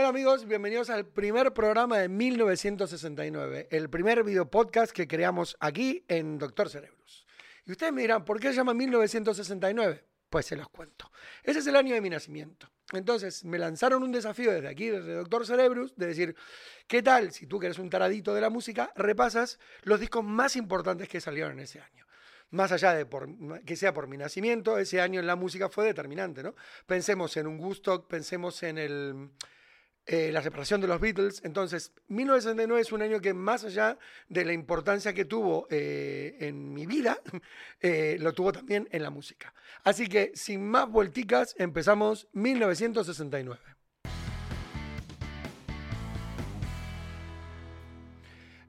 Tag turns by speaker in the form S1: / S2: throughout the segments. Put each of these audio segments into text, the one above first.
S1: Hola amigos, bienvenidos al primer programa de 1969, el primer video podcast que creamos aquí en Doctor Cerebros. Y ustedes me dirán, ¿por qué se llama 1969? Pues se los cuento. Ese es el año de mi nacimiento. Entonces me lanzaron un desafío desde aquí, desde Doctor Cerebros, de decir, ¿qué tal si tú que eres un taradito de la música, repasas los discos más importantes que salieron en ese año? más allá de por, que sea por mi nacimiento, ese año en la música fue determinante, ¿no? Pensemos en un gusto, pensemos en el, eh, la separación de los Beatles. Entonces, 1969 es un año que más allá de la importancia que tuvo eh, en mi vida, eh, lo tuvo también en la música. Así que, sin más vuelticas, empezamos 1969.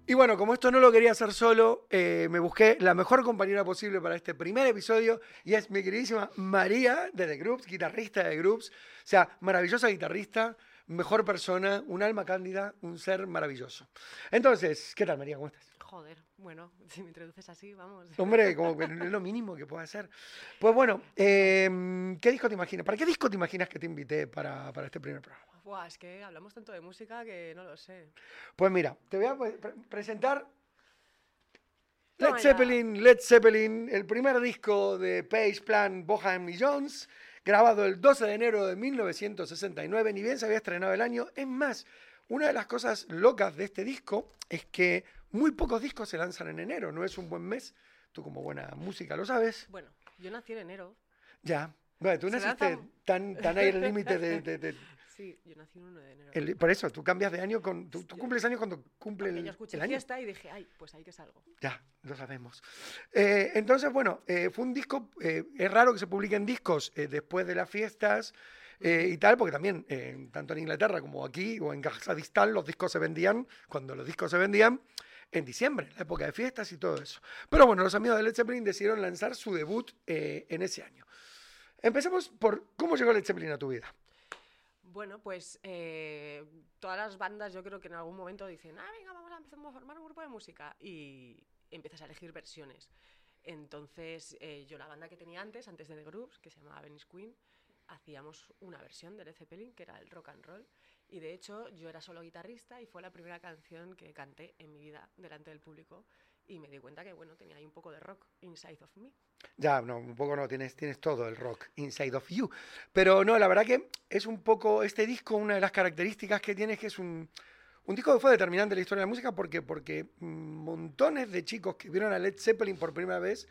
S1: Y bueno, como esto no lo quería hacer solo, me busqué la mejor compañera posible para este primer episodio y es mi queridísima María de The Groups, guitarrista de The Groups. O sea, maravillosa guitarrista, mejor persona, un alma cándida, un ser maravilloso. Entonces, ¿qué tal María? ¿Cómo estás?
S2: Joder, bueno, si me introduces así, vamos.
S1: Hombre, como que es lo mínimo que puedo hacer. Pues bueno, em, ¿qué disco te imaginas? ¿Para qué disco te imaginas que te invité para, para este primer programa?
S2: Buah, es que hablamos tanto de música que no lo sé.
S1: Pues mira, te voy a pre presentar Led Zeppelin, Led Zeppelin, el primer disco de Page, Plan, Boham y Jones, grabado el 12 de enero de 1969, ni bien se había estrenado el año. Es más, una de las cosas locas de este disco es que muy pocos discos se lanzan en enero, no es un buen mes. Tú como buena música lo sabes.
S2: Bueno, yo nací en enero.
S1: Ya. Bueno, tú naciste tan, tan ahí el límite de,
S2: Sí, yo nací el 1 de enero.
S1: por eso, tú cambias de año, con, tú, cumples años cuando cumple el,
S2: yo escuché
S1: el año.
S2: fiesta y dije, ay, pues ahí que salgo.
S1: Ya, lo sabemos. Eh, entonces, bueno, eh, fue un disco, eh, es raro que se publiquen discos después de las fiestas y tal, porque también, tanto en Inglaterra como aquí o en Kazajistán, los discos se vendían, cuando los discos se vendían, en diciembre, en la época de fiestas y todo eso. Pero bueno, los amigos de Led Zeppelin decidieron lanzar su debut en ese año. Empecemos por cómo llegó Led Zeppelin a tu vida.
S2: Bueno, pues eh, todas las bandas yo creo que en algún momento dicen, ah, venga, vamos a empezar a formar un grupo de música y empiezas a elegir versiones. Entonces, eh, yo la banda que tenía antes, antes de The Groups, que se llamaba Venice Queen, hacíamos una versión de Led Zeppelin, que era el rock and roll. Y de hecho, yo era solo guitarrista y fue la primera canción que canté en mi vida delante del público y me di cuenta que, bueno, tenía ahí un poco de rock inside of me.
S1: Ya, no, un poco no, tienes, tienes todo el rock inside of you. Pero no, la verdad que es un poco, este disco, una de las características que tiene es que es un, un disco que fue determinante en la historia de la música porque, porque montones de chicos que vieron a Led Zeppelin por primera vez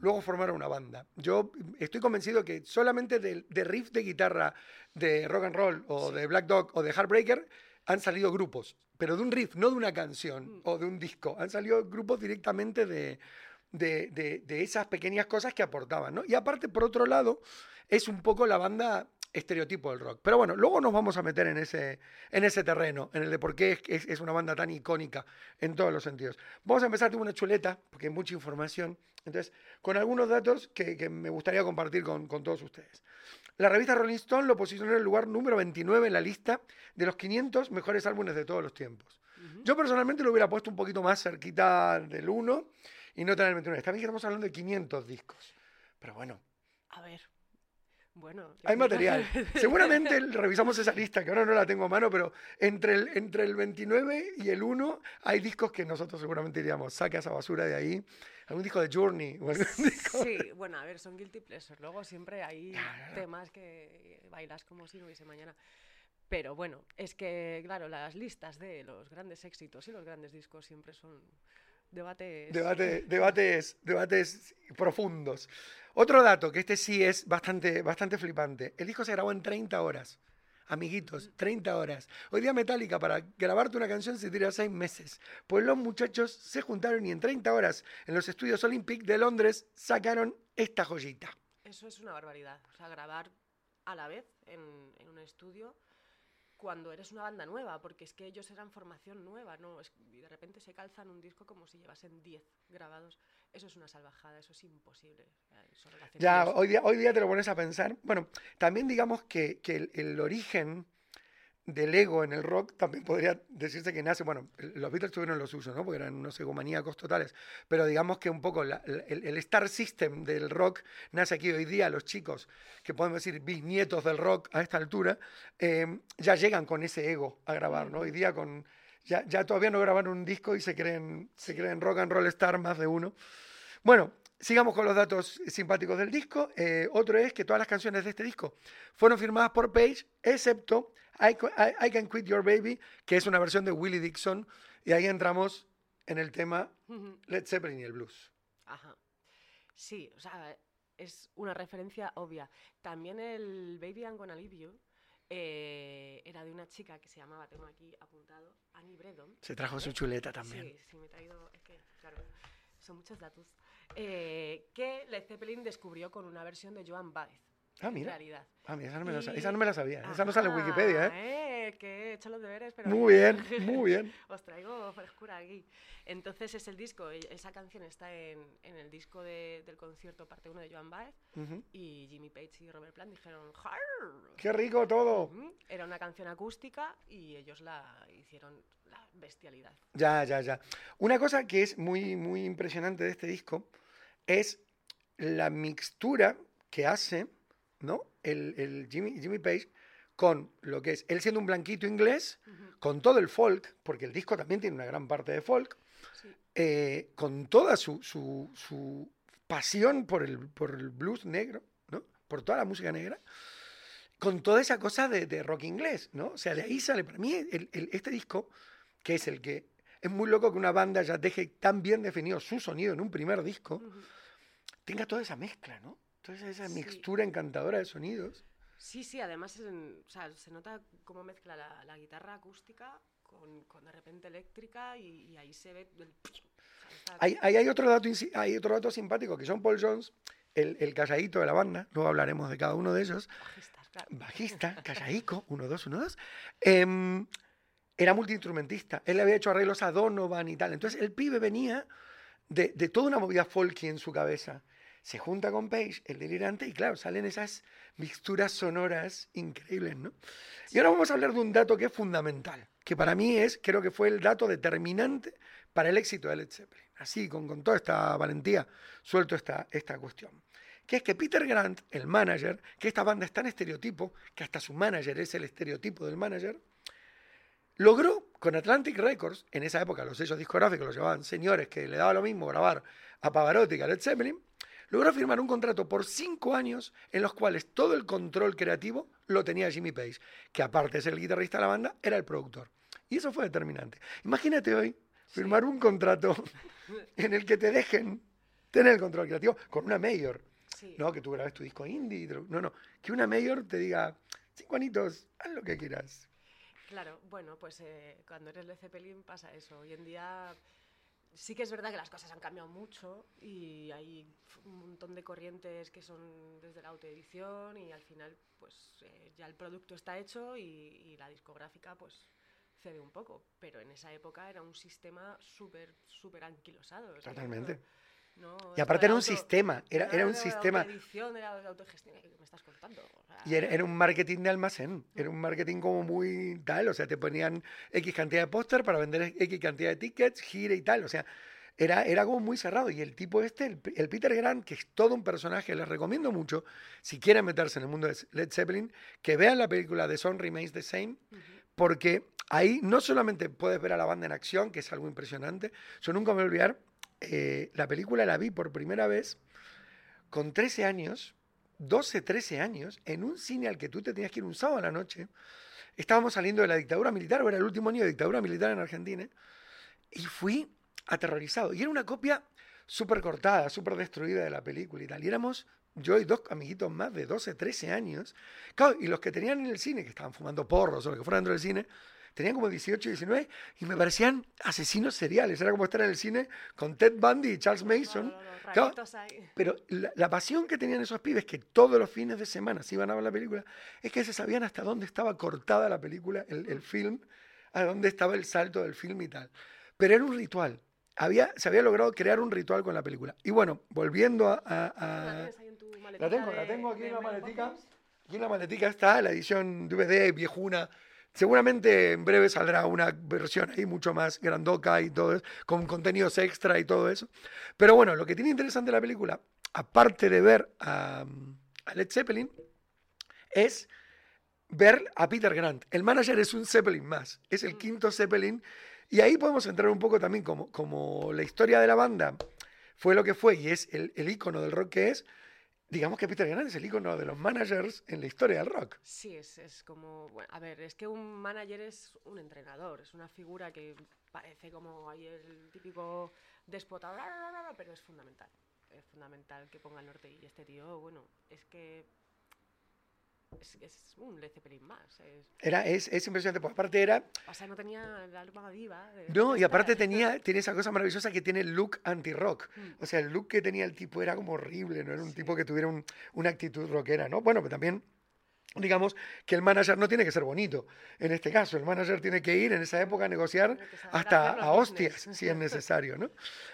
S1: luego formaron una banda. Yo estoy convencido que solamente de, de riff de guitarra de rock and roll o de Black Dog o de Heartbreaker han salido grupos, pero de un riff, no de una canción mm. o de un disco. Han salido grupos directamente de, de, de, esas pequeñas cosas que aportaban, ¿no? Y aparte, por otro lado, es un poco la banda estereotipo del rock. Pero bueno, luego nos vamos a meter en ese, en ese terreno, en el de por qué es, es, una banda tan icónica en todos los sentidos. Vamos a empezar, tengo una chuleta, porque hay mucha información, entonces, con algunos datos que, que me gustaría compartir con, con todos ustedes. La revista Rolling Stone lo posicionó en el lugar número 29 en la lista de los 500 mejores álbumes de todos los tiempos. Yo personalmente lo hubiera puesto un poquito más cerquita del 1 y no tan el 29. Está bien que estamos hablando de 500 discos. Pero bueno.
S2: A ver. Bueno,
S1: hay material. Seguramente revisamos esa lista, que ahora no la tengo a mano, pero entre el, entre el 29 y el 1 hay discos que nosotros seguramente diríamos, saca esa basura de ahí algún disco de Journey.
S2: sí, bueno, a ver, son guilty pleasures. Luego siempre hay temas que bailas como si no hubiese mañana. Pero bueno, es que, claro, las listas de los grandes éxitos y los grandes discos siempre son debates...
S1: Debate, debates, debates profundos. Otro dato, que este sí es bastante, bastante flipante. El disco se grabó en 30 horas amiguitos, 30 horas. Hoy día Metallica, para grabarte una canción se tira 6 meses. Pues los muchachos se juntaron y en 30 horas en los estudios Olympic de Londres sacaron esta joyita.
S2: Eso es una barbaridad. O sea, grabar a la vez en, un estudio cuando eres una banda nueva, porque es que ellos eran formación nueva, ¿no? Es- y de repente se calzan un disco como si llevasen 10 grabados. Eso es una salvajada, eso es imposible.
S1: Ya, hoy día, hoy día te lo pones a pensar. Bueno, también digamos que, que el, el origen del ego en el rock también podría decirse que nace, bueno, los Beatles tuvieron los suyos, ¿no? Porque eran unos egomaníacos totales, pero digamos que un poco el, star system del rock nace aquí hoy día, los chicos, que podemos decir bisnietos del rock a esta altura, eh, ya llegan con ese ego a grabar, ¿no? Hoy día con... Ya, ya todavía no grabaron un disco y se creen, se creen rock and roll star más de uno. Bueno, sigamos con los datos simpáticos del disco. Eh, otro es que todas las canciones de este disco fueron firmadas por Page, excepto I, I- I Can Quit Your Baby, que es una versión de Willie Dixon. Y ahí entramos en el tema. Led Zeppelin y el blues.
S2: Ajá. Sí, o sea, es una referencia obvia. También el Baby I'm Gonna Leave You eh, era de una chica que se llamaba, tengo aquí apuntado, Annie Bredon.
S1: Se trajo su
S2: ¿eh?
S1: chuleta también.
S2: Sí, sí, me he traído, es que, claro, son muchos datos. Eh, que Led Zeppelin descubrió con una versión de Joan Baez.
S1: Ah,
S2: en
S1: mira.
S2: realidad.
S1: Ah, mira, esa no me la, sa-
S2: Y-
S1: esa no me la sabía. Esa no sale en Wikipedia, ¿eh?
S2: ¿eh? Que he hecho los deberes, pero...
S1: Muy bien, muy bien.
S2: Os traigo frescura aquí. Entonces es el disco, e- esa canción está en, en el disco de- del concierto parte 1 de Joan Baez y Jimmy Page y Robert Plant dijeron ¡Jar!
S1: ¡Qué rico todo!
S2: Era una canción acústica y ellos la hicieron la bestialidad.
S1: Ya, ya, ya. Una cosa que es muy, muy impresionante de este disco es la mixtura que hace, ¿no? El, el Jimmy, Jimmy Page con lo que es él siendo un blanquito inglés, con todo el folk, porque el disco también tiene una gran parte de folk,
S2: Sí.
S1: eh, con toda su, su- su pasión por el, por el blues negro, ¿no? Por toda la música negra, con toda esa cosa de, de rock inglés, ¿no? O sea, de ahí sale, para mí, el- el- este disco, que es el que... Es muy loco que una banda ya deje tan bien definido su sonido en un primer disco, tenga toda esa mezcla, ¿no? Toda esa
S2: Sí.
S1: mixtura encantadora de sonidos.
S2: Sí, sí, además en- o sea, se nota cómo mezcla la, la guitarra acústica con, con de repente eléctrica y, y ahí se ve el... está-
S1: Hay, otro dato, hay otro dato simpático, que John Paul Jones, el, el calladito de la banda, luego hablaremos de cada uno de ellos,
S2: bajistas, claro.
S1: bajista, callaico, 1, 2, 1, 2, em, era multiinstrumentista. Él le había hecho arreglos a Donovan y tal. Entonces el pibe venía de, de toda una movida folky en su cabeza. Se junta con Page, el delirante, y claro, salen esas mixturas sonoras increíbles, ¿no? Y ahora vamos a hablar de un dato que es fundamental, que para mí es, creo que fue el dato determinante para el éxito de Led Zeppelin. Así, con, con toda esta valentía, suelto esta, esta cuestión. Que es que Peter Grant, el manager, que esta banda es tan estereotipo, que hasta su manager es el estereotipo del manager, logró con Atlantic Records, en esa época los sellos discográficos los llevaban señores que le daba lo mismo grabar a Pavarotti que a Led Zeppelin, logró firmar un contrato por cinco años en los cuales todo el control creativo lo tenía Jimmy Page, que aparte de ser el guitarrista de la banda, era el productor. Y eso fue determinante. Imagínate hoy firmar un contrato en el que te dejen tener el control creativo con una mayor.
S2: Sí.
S1: No, que tú grabes tu disco indie. No, no. Que una mayor te diga, cinco anitos, haz lo que quieras.
S2: Claro, bueno, pues eh, cuando eres Led Zeppelin pasa eso. Hoy en día sí que es verdad que las cosas han cambiado mucho y hay un montón de corrientes que son desde la autoedición y al final pues eh, ya el producto está hecho y, y la discográfica pues cede un poco. Pero en esa época era un sistema súper, súper anquilosado. o sea,
S1: Totalmente.
S2: No-
S1: Y aparte era un
S2: auto-
S1: sistema, era, era un sistema.
S2: era de autogestión, ¿qué me estás contando? O sea,
S1: Y era, era un marketing de almacén, era un marketing como muy tal, o sea, te ponían X cantidad de póster para vender X cantidad de tickets, gira y tal, o sea, era, era como muy cerrado. Y el tipo este, el, el Peter Grant, que es todo un personaje, les recomiendo mucho, si quieren meterse en el mundo de Led Zeppelin, que vean la película The Song Remains the Same, porque ahí no solamente puedes ver a la banda en acción, que es algo impresionante, yo nunca me voy a olvidar, eh, la película la vi por primera vez con 13 años, 12, 13 años, en un cine al que tú te tenías que ir un sábado a la noche. Estábamos saliendo de la dictadura militar, o era el último año de dictadura militar en Argentina, y fui aterrorizado. Y era una copia súper cortada, súper destruida de la película y tal. Y éramos yo y dos amiguitos más de 12, 13 años. Y los que tenían en el cine, que estaban fumando porros o lo que fuera dentro del cine, tenían como 18, 19 y me parecían asesinos seriales. Era como estar en el cine con Ted Bundy y Charles Mason. Claro, pero la, la, pasión que tenían esos pibes, que todos los fines de semana se iban a ver la película, es que se sabían hasta dónde estaba cortada la película, el, el film, a dónde estaba el salto del film y tal. Pero era un ritual. Había, se había logrado crear un ritual con la película. Y bueno, volviendo a... a, a la tengo, la tengo aquí en la maletica. Aquí en la maletica está la edición DVD viejuna. Seguramente en breve saldrá una versión ahí mucho más grandoca y todo eso, con contenidos extra y todo eso. Pero bueno, lo que tiene interesante la película, aparte de ver a, a Led Zeppelin, es ver a Peter Grant. El manager es un Zeppelin más, es el mm. quinto Zeppelin. Y ahí podemos entrar un poco también como, como la historia de la banda fue lo que fue y es el, el icono del rock que es, digamos que Peter Grant es el icono de los managers en la historia del rock.
S2: Sí, es, es como, a ver, es que un manager es un entrenador, es una figura que parece como ahí el típico déspota, pero es fundamental. Es fundamental que ponga el norte y este tío, bueno, es que es, es, un Zeppelin más. Es...
S1: Era, es, es impresionante, pues aparte era...
S2: O sea, no tenía la alma diva. De,
S1: no, y aparte tenía, tiene esa cosa maravillosa que tiene el look anti-rock. Mm. O sea, el look que tenía el tipo era como horrible, no era un sí. tipo que tuviera un, una actitud rockera, ¿no? Bueno, pero también digamos que el manager no tiene que ser bonito. En este caso, el manager tiene que ir en esa época a negociar hasta a hostias, si es necesario, ¿no?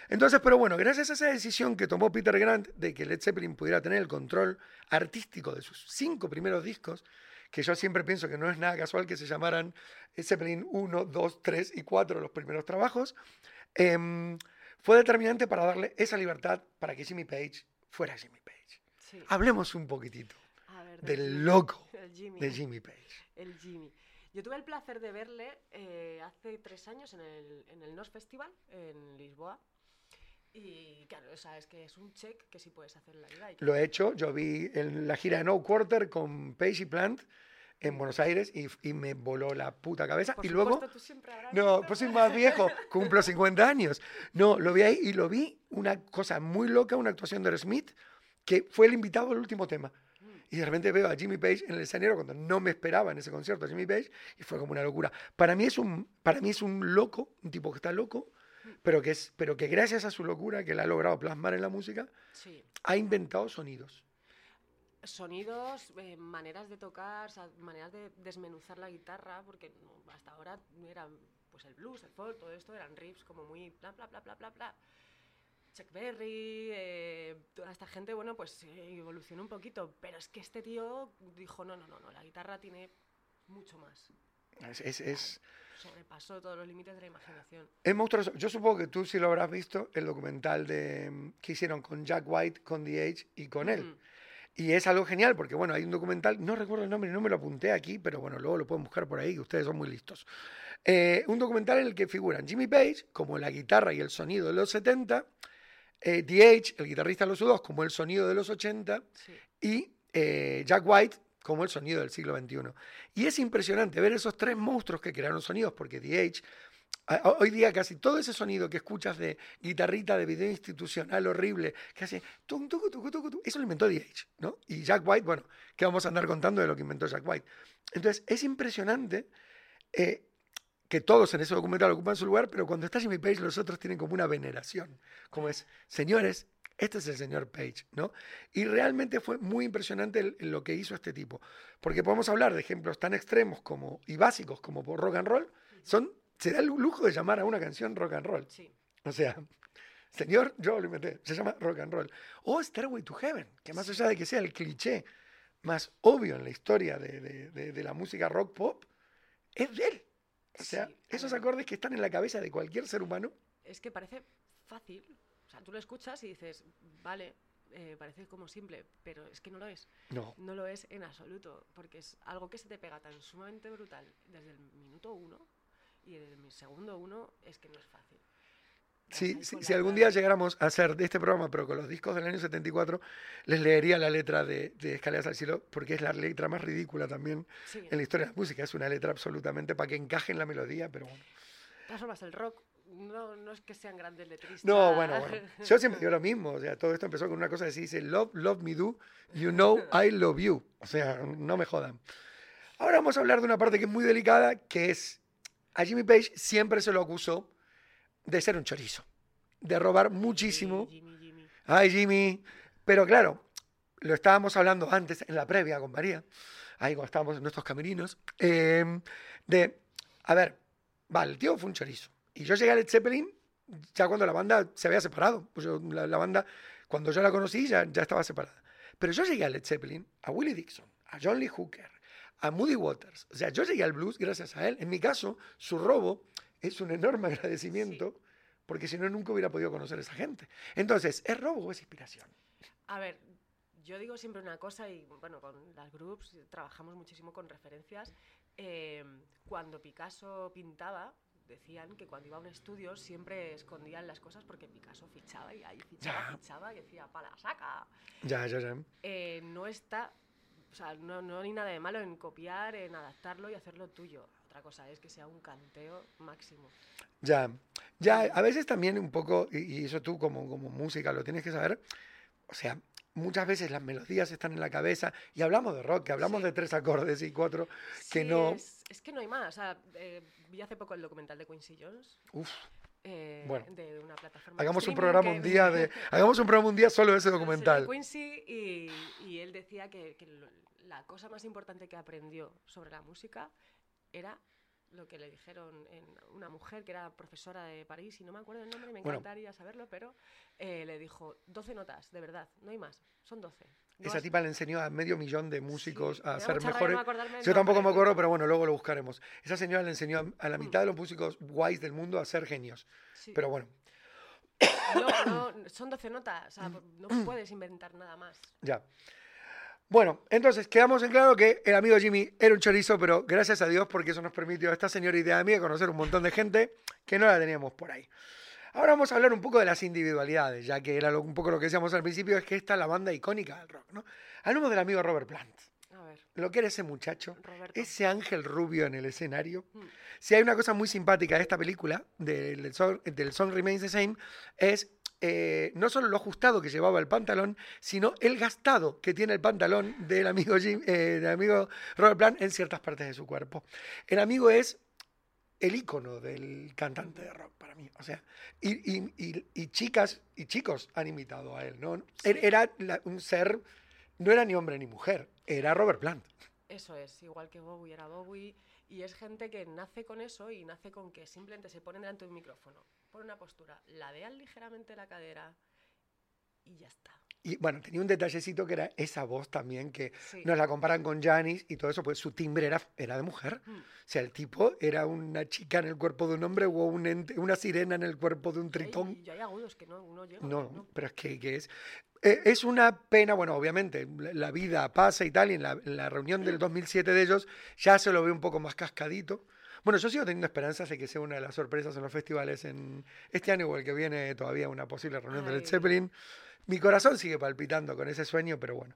S1: Entonces, pero bueno, gracias a esa decisión que tomó Peter Grant de que Led Zeppelin pudiera tener el control artístico de sus cinco primeros discos, que yo siempre pienso que no es nada casual que se llamaran Zeppelin 1, 2, 3 y 4 los primeros trabajos, eh, fue determinante para darle esa libertad para que Jimmy Page fuera Jimmy Page. Sí. Hablemos un poquitito del loco
S2: Jimmy.
S1: de Jimmy Page.
S2: El Jimmy. Yo tuve el placer de verle eh, hace tres años en el, en el NOS Festival en Lisboa. Y claro, o sea, es que es un check que sí puedes hacer en la vida.
S1: Lo he hecho, yo vi en la gira de No Quarter con Page y Plant en Buenos Aires y, y, me voló la puta cabeza.
S2: Por
S1: y
S2: supuesto,
S1: luego,
S2: tú siempre
S1: no, pues soy más viejo, cumplo 50 años. No, lo vi ahí y lo vi una cosa muy loca, una actuación de Smith, que fue el invitado del último tema. Y de repente veo a Jimmy Page en el escenario cuando no me esperaba en ese concierto a Jimmy Page y fue como una locura. Para mí es un, para mí es un loco, un tipo que está loco, pero que, es, pero que gracias a su locura que la ha logrado plasmar en la música,
S2: Sí.
S1: ha inventado sonidos.
S2: Sonidos, eh, maneras de tocar, o sea, maneras de desmenuzar la guitarra, porque hasta ahora eran pues el blues, el folk, todo esto eran riffs como muy bla bla bla bla bla bla. Chuck Berry, eh, toda esta gente, bueno, pues eh, evolucionó un poquito, pero es que este tío dijo, no, no, no, no, la guitarra tiene mucho más.
S1: Es, es, es,
S2: Sobrepasó todos los límites de la imaginación.
S1: es monstruoso. Yo supongo que tú sí lo habrás visto, el documental de, mm, que hicieron con Jack White, con The Age y con él.
S2: Mm.
S1: Y es algo genial porque, bueno, hay un documental, no recuerdo el nombre, no me lo apunté aquí, pero bueno, luego lo pueden buscar por ahí, que ustedes son muy listos. Eh, un documental en el que figuran Jimmy Page como la guitarra y el sonido de los 70, eh, The Age, el guitarrista de los U2, como el sonido de los 80,
S2: Sí.
S1: y eh, Jack White como el sonido del siglo XXI. Y es impresionante ver esos tres monstruos que crearon sonidos, porque a- hoy día casi todo ese sonido que escuchas de guitarrita de video institucional horrible, que hace tum, tucu, tucu, tucu, tu, eso lo inventó The Age, ¿no? Y Jack White, bueno, ¿qué vamos a andar contando de lo que inventó Jack White? Entonces, es impresionante eh, que todos en ese documental ocupan su lugar, pero cuando está Jimmy Page, los otros tienen como una veneración, como es, señores, este es el señor Page, ¿no? Y realmente fue muy impresionante el- lo que hizo este tipo, porque podemos hablar de ejemplos tan extremos como y básicos como por rock and roll, son, se da el lujo de llamar a una canción rock and roll.
S2: Sí.
S1: O sea, señor, yo lo inventé, se llama rock and roll. O Stairway to Heaven, que más allá de que sea el cliché más obvio en la historia de, de- de- de la música rock pop, es de él. O sea,
S2: Sí,
S1: esos
S2: ver.
S1: acordes que están en la cabeza de cualquier ser humano,
S2: Es que parece fácil. O sea, tú lo escuchas y dices, vale, eh, parece como simple, pero es que no lo es.
S1: no.
S2: No lo es en absoluto, porque es algo que se te pega tan sumamente brutal desde el minuto uno y desde el segundo uno, es que no es fácil.
S1: Si, algún día llegáramos a hacer de este programa, pero con los discos del año 74, les leería la letra de, de Escaleras al Cielo, porque es la letra más ridícula también
S2: Sí,
S1: en la historia de la música. Es una letra absolutamente para que encaje en la melodía, pero bueno.
S2: de todas formas, el rock no, no es que sean grandes letristas.
S1: No, bueno, bueno. Yo siempre digo lo mismo. O sea, todo esto empezó con una cosa así, dice, love, love me do, you know I love you. O sea, no me jodan. Ahora vamos a hablar de una parte que es muy delicada, que es, a Jimmy Page siempre se lo acusó de ser un chorizo, de robar muchísimo.
S2: Jimmy, Jimmy.
S1: Ay, Jimmy. Pero claro, lo estábamos hablando antes en la previa con María, ahí cuando estábamos en nuestros camerinos, eh, de, a ver, vale, el tío fue un chorizo. Y yo llegué a Led Zeppelin ya cuando la banda se había separado. Pues yo- la, la banda, cuando yo la conocí, ya, ya estaba separada. Pero yo llegué a Led Zeppelin, a Willie Dixon, a John Lee Hooker, a Moody Waters. O sea, yo llegué al blues gracias a él. En mi caso, su robo es un enorme agradecimiento, porque si no, nunca hubiera podido conocer a esa gente. Entonces, ¿es robo o es inspiración?
S2: A ver, yo digo siempre una cosa y bueno, con las groups trabajamos muchísimo con referencias. Eh, cuando Picasso pintaba, decían que cuando iba a un estudio siempre escondían las cosas porque Picasso fichaba y ahí fichaba,
S1: Ya.
S2: fichaba y decía, pala, saca.
S1: Ya, ya, ya.
S2: Eh, no está, o sea, no, no hay nada de malo en copiar, en adaptarlo y hacerlo tuyo. Otra cosa es que sea un canteo máximo.
S1: Ya, ya, a veces también un poco, y, y eso tú como, como música lo tienes que saber, o sea, muchas veces las melodías están en la cabeza, y hablamos de rock, que hablamos
S2: Sí.
S1: de tres acordes y cuatro, que
S2: Sí,
S1: no,
S2: Es, es que no hay más. O sea, eh, vi hace poco el documental de Quincy Jones.
S1: uf,
S2: eh,
S1: Bueno,
S2: de una plataforma. de
S1: hagamos un programa
S2: que-
S1: un día de, hagamos un programa un día solo de ese documental.
S2: Quincy y, y él decía que, que lo- la cosa más importante que aprendió sobre la música era lo que le dijeron en una mujer que era profesora de París y no me acuerdo el nombre, me
S1: Bueno.
S2: encantaría saberlo, pero eh, le dijo 12 notas, de verdad, no hay más, son 12. No
S1: Esa
S2: has-
S1: tipa le enseñó a medio millón de músicos
S2: Sí,
S1: a ser mejores.
S2: no
S1: Yo tampoco me acuerdo,
S2: pero-
S1: bueno, luego lo buscaremos. Esa señora le enseñó a, a la mitad de los músicos guays del mundo a ser genios.
S2: sí.
S1: Pero bueno,
S2: No, no, son 12 notas, o sea, no puedes inventar nada más.
S1: Ya. Bueno, entonces quedamos en claro que el amigo Jimmy era un chorizo, pero gracias a Dios porque eso nos permitió a esta señora idea mía conocer un montón de gente que no la teníamos por ahí. Ahora vamos a hablar un poco de las individualidades, ya que era lo- un poco lo que decíamos al principio, es que esta es la banda icónica del rock, ¿no? Hablamos del amigo Robert Plant,
S2: A ver,
S1: lo que era ese muchacho,
S2: Roberto.
S1: ese ángel rubio en el escenario.
S2: Mm.
S1: Si hay una cosa muy simpática de esta película, del, del song, del Song Remains the Same, es eh, no solo lo ajustado que llevaba el pantalón, sino el gastado que tiene el pantalón del amigo, Jim- eh, del amigo Robert Plant en ciertas partes de su cuerpo. El amigo es el ícono del cantante de rock para mí. O sea, y, y- y- y chicas y chicos han imitado a él, ¿no? Era la- un ser, no era ni hombre ni mujer, era Robert Plant.
S2: Eso es, igual que Bowie era Bowie. Y es gente que nace con eso y nace con que simplemente se ponen delante de un micrófono, ponen una postura, ladean ligeramente la cadera y ya está.
S1: Y bueno, tenía un detallecito que era esa voz también, que
S2: Sí.
S1: nos la comparan con Janis y todo eso, pues su timbre era, era de mujer.
S2: Mm.
S1: O sea, el tipo era una chica en el cuerpo de un hombre o un ente- una sirena en el cuerpo de un
S2: Y hay-
S1: tritón.
S2: Y hay agudos que no, no llegan.
S1: No,
S2: ¿no?
S1: pero es que, que es. eh, es una pena, bueno, obviamente, la, la vida pasa y tal, y en la, en la reunión del 2007 de ellos ya se lo ve un poco más cascadito. Bueno, yo sigo teniendo esperanzas de que sea una de las sorpresas en los festivales en este año o el que viene todavía una posible reunión
S2: Ay.
S1: Zeppelin. Mi corazón sigue palpitando con ese sueño, pero bueno.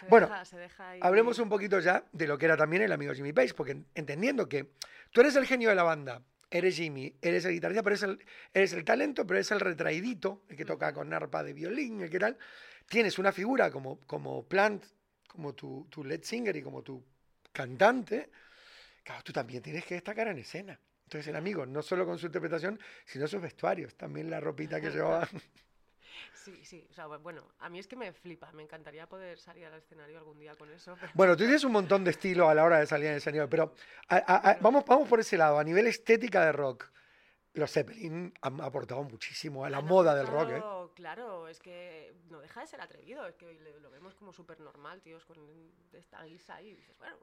S2: Se
S1: Bueno,
S2: deja- se deja ahí-
S1: Hablemos un poquito ya de lo que era también el amigo Jimmy Page, porque en- entendiendo que tú eres el genio de la banda, eres Jimmy, eres el guitarrista, pero eres el, eres el talento, pero eres el retraidito, el que toca con arpa de violín, el que tal. Tienes una figura como, como Plant, como tu, tu lead singer y como tu cantante. Claro, tú también tienes que destacar en escena. Entonces el amigo, no solo con su interpretación, sino sus vestuarios, también la ropita que llevaba.
S2: Sí, sí. O sea, bueno, a mí es que me flipa. Me encantaría poder salir al escenario algún día con eso. pero-
S1: Bueno, tú tienes un montón de estilo a la hora de salir el escenario, pero a- a- a- vamos, vamos por ese lado. A nivel estética de rock, los Zeppelin han aportado muchísimo a la
S2: Han
S1: moda del rock. ¿eh?
S2: Claro, es que no deja de ser atrevido. Es que lo vemos como súper normal, tíos, con esta guisa y dices, bueno,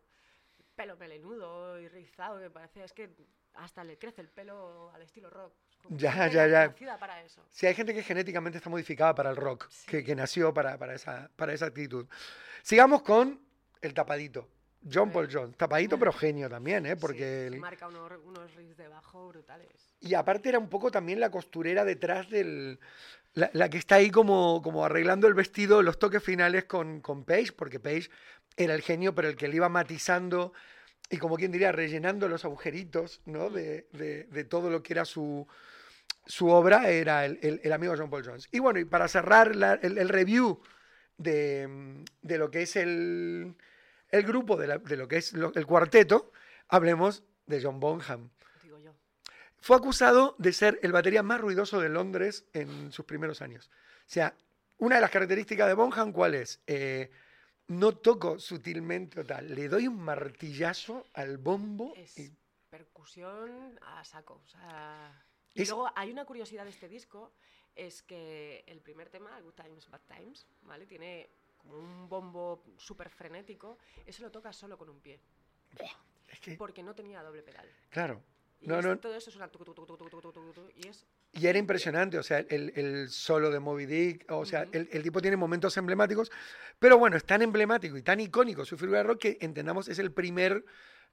S2: pelo melenudo y rizado, que parece. Es que hasta le crece el pelo al estilo rock. Como
S1: Ya, ya, ya.
S2: para eso.
S1: Sí, hay gente que genéticamente está modificada para el rock, que,
S2: Sí.
S1: que nació para, para, esa, para esa actitud. Sigamos con el tapadito. John Paul Jones. Tapadito, pero genio también, ¿eh? Porque
S2: Sí,
S1: el-
S2: marca unos, unos riffs de bajo brutales.
S1: Y aparte era un poco también la costurera detrás del... La, la que está ahí como, como arreglando el vestido, los toques finales con, con Page, porque Page era el genio, pero el que le iba matizando y como quien diría, rellenando los agujeritos, ¿no? De, de- de todo lo que era su, su obra era el, el- el amigo John Paul Jones. Y bueno, y para cerrar la- el, el review de, mm, de lo que es el, el grupo, de, la- de lo que es lo- el cuarteto, hablemos de John Bonham.
S2: Digo yo.
S1: Fue acusado de ser el batería más ruidoso de Londres en sus primeros años. O sea, una de las características de Bonham, ¿cuál es? Eh, no toco sutilmente o tal, le doy un martillazo al bombo
S2: Es
S1: y
S2: percusión a saco. O sea... Y luego hay una curiosidad de este disco, es que el primer tema, Good Times, Bad Times, ¿vale? Tiene como un bombo súper frenético, eso lo toca solo con un pie,
S1: es que,
S2: porque no tenía doble pedal.
S1: claro.
S2: Y
S1: No,
S2: es-
S1: no.
S2: todo eso tucu, tucu, y es
S1: Y era impresionante, o sea, el, el solo de Moby Dick, o sea,
S2: Ujú.
S1: el, el tipo tiene momentos emblemáticos, pero bueno, es tan emblemático y tan icónico su figura de rock que entendamos es el primer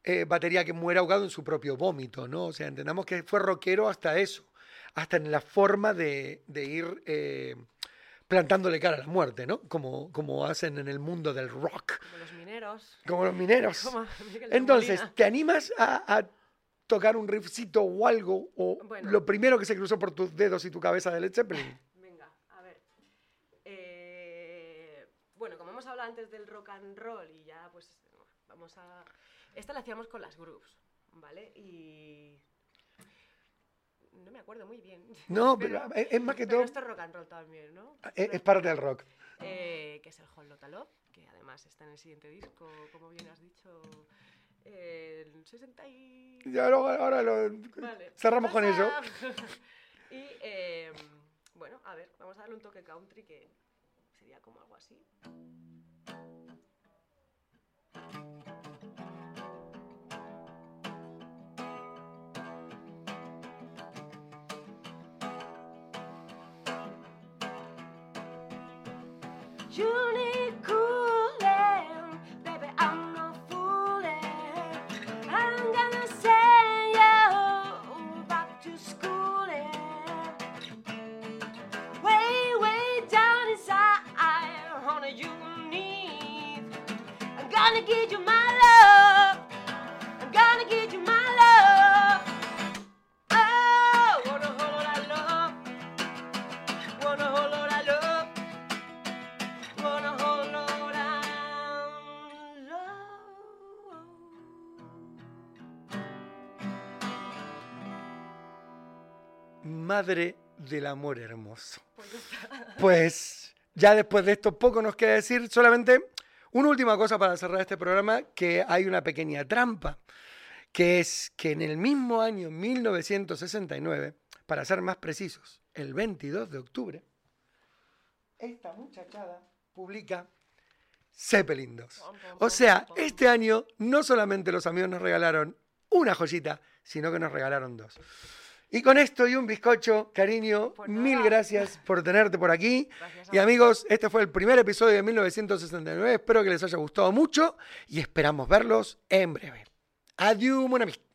S1: eh, batería que muere ahogado en su propio vómito, ¿no? O sea, entendamos que fue rockero hasta eso, hasta en la forma de, de ir eh, plantándole cara a la muerte, ¿no? Como, como hacen en el mundo del rock,
S2: como los mineros.
S1: como los mineros.
S2: como
S1: Entonces. ¿te animas a, a tocar un riffcito o algo? ¿O
S2: Bueno.
S1: lo primero que se cruzó por tus dedos y tu cabeza de Led Zeppelin?
S2: Venga, a ver. Eh, bueno, como hemos hablado antes del rock and roll y ya pues vamos a... Esta la hacíamos con las grooves, ¿vale? Y... No me acuerdo muy bien.
S1: No, pero es, es más que
S2: pero
S1: todo,
S2: esto es rock and roll también, ¿no?
S1: es, es parte del rock.
S2: Eh, que es el Whole Lotta Love, que además está en el siguiente disco, como bien has dicho, el 60 y...
S1: Ahora, ahora lo
S2: Vale.
S1: cerramos con eso.
S2: y eh, bueno, a ver, vamos a darle un toque country que sería como algo así. You
S1: Madre del amor hermoso.
S2: Pues ya.
S1: Pues ya después de esto poco nos queda decir, solamente una última cosa para cerrar este programa, que hay una pequeña trampa, que es que en el mismo año 1969, para ser más precisos, el 22 de octubre, esta muchachada publica Zeppelin 2. O sea, este año no solamente los amigos nos regalaron una joyita, sino que nos regalaron dos. Y con esto y un bizcocho, cariño, mil gracias por tenerte por aquí. Y amigos, este fue el primer episodio de 1969. Espero que les haya gustado mucho y esperamos verlos en breve. Adiós, mon ami.